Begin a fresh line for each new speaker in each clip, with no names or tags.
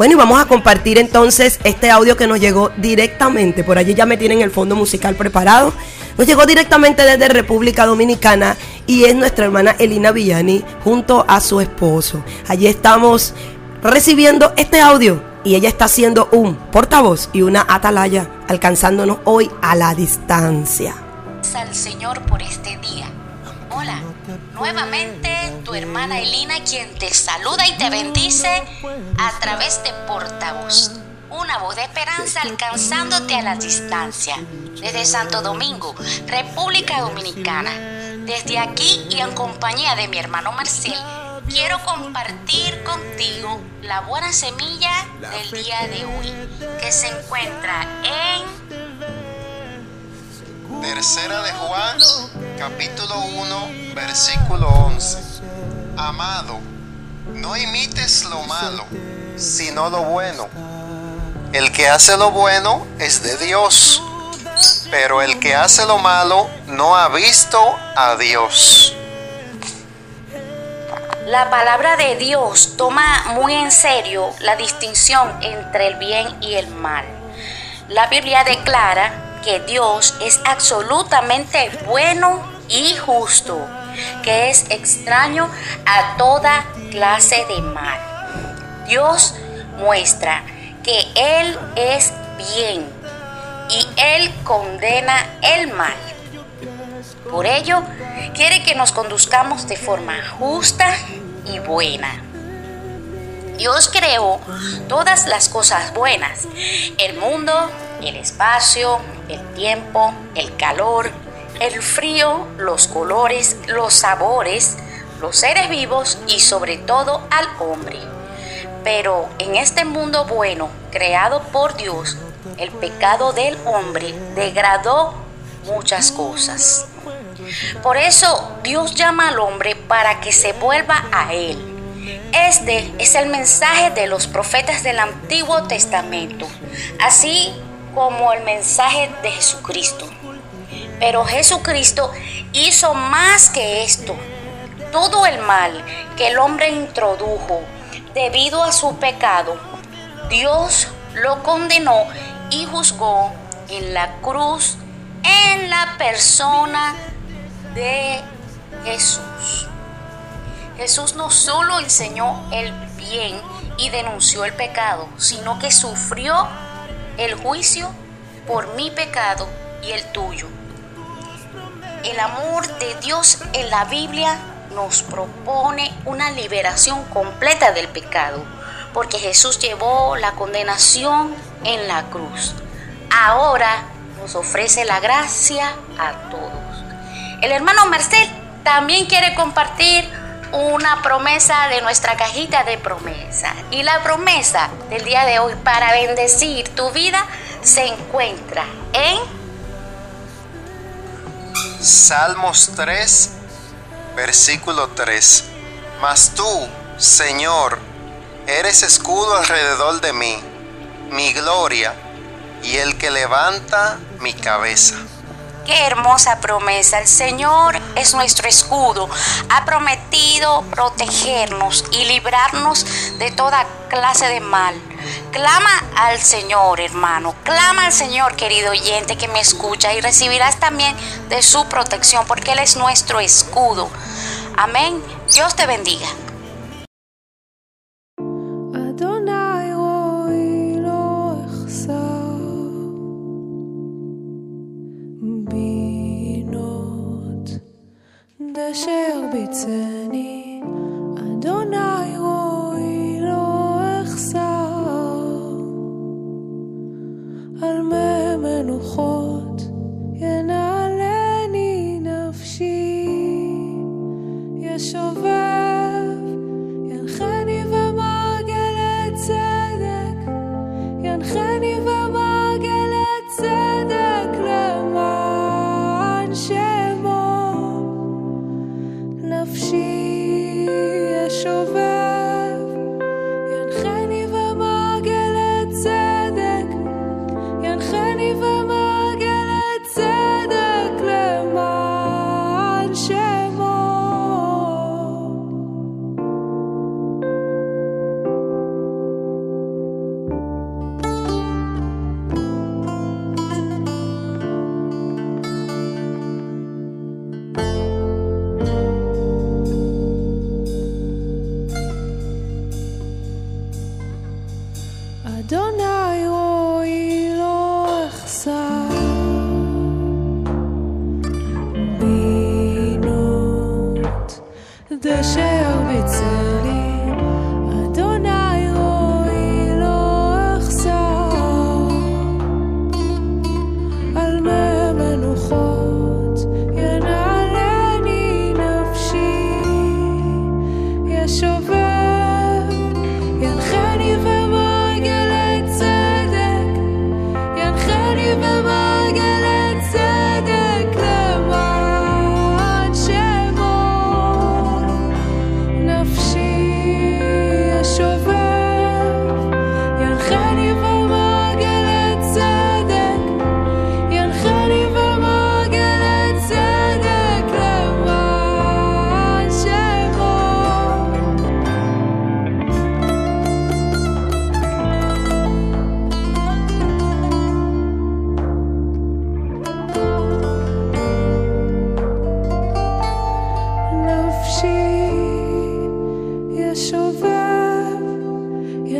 Bueno, y vamos a compartir entonces este audio que nos llegó directamente. Por allí ya me tienen el fondo musical preparado. Nos llegó directamente desde República Dominicana y es nuestra hermana Elina Villani junto a su esposo. Allí estamos recibiendo este audio y ella está siendo un portavoz y una atalaya, alcanzándonos hoy a la distancia.
Al Señor por este día. Hola, nuevamente tu hermana Elina quien te saluda y te bendice a través de portavoz. Una voz de esperanza alcanzándote a la distancia. Desde Santo Domingo, República Dominicana. Desde aquí y en compañía de mi hermano Marcel quiero compartir contigo la buena semilla del día de hoy, que se encuentra en...
Tercera de Juan, capítulo 1, versículo 11. Amado, no imites lo malo, sino lo bueno. El que hace lo bueno es de Dios, pero el que hace lo malo no ha visto a Dios.
La palabra de Dios toma muy en serio la distinción entre el bien y el mal. La Biblia declara que Dios es absolutamente bueno y justo, que es extraño a toda clase de mal. Dios muestra que Él es bien y Él condena el mal. Por ello, quiere que nos conduzcamos de forma justa y buena. Dios creó todas las cosas buenas, el mundo, el espacio, el tiempo, el calor, el frío, los colores, los sabores, los seres vivos y sobre todo al hombre. Pero en este mundo bueno, creado por Dios, el pecado del hombre degradó muchas cosas. Por eso Dios llama al hombre para que se vuelva a Él. Este es el mensaje de los profetas del Antiguo Testamento, así como el mensaje de Jesucristo. Pero Jesucristo hizo más que esto. Todo el mal que el hombre introdujo debido a su pecado, Dios lo condenó y juzgó en la cruz en la persona de Jesús. Jesús no solo enseñó el bien y denunció el pecado, sino que sufrió el juicio por mi pecado y el tuyo. El amor de Dios en la Biblia nos propone una liberación completa del pecado, porque Jesús llevó la condenación en la cruz. Ahora nos ofrece la gracia a todos. El hermano Marcel también quiere compartir una promesa de nuestra cajita de promesa. Y la promesa del día de hoy para bendecir tu vida se encuentra en
Salmos 3, versículo 3. Mas tú, Señor, eres escudo alrededor de mí, mi gloria y el que levanta mi cabeza.
Qué hermosa promesa. El Señor es nuestro escudo. Ha prometido protegernos y librarnos de toda clase de mal. Clama al Señor, hermano. Clama al Señor, querido oyente que me escucha, y recibirás también de su protección, porque Él es nuestro escudo. Amén. Dios te bendiga.
Asher bitzem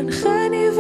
and honey.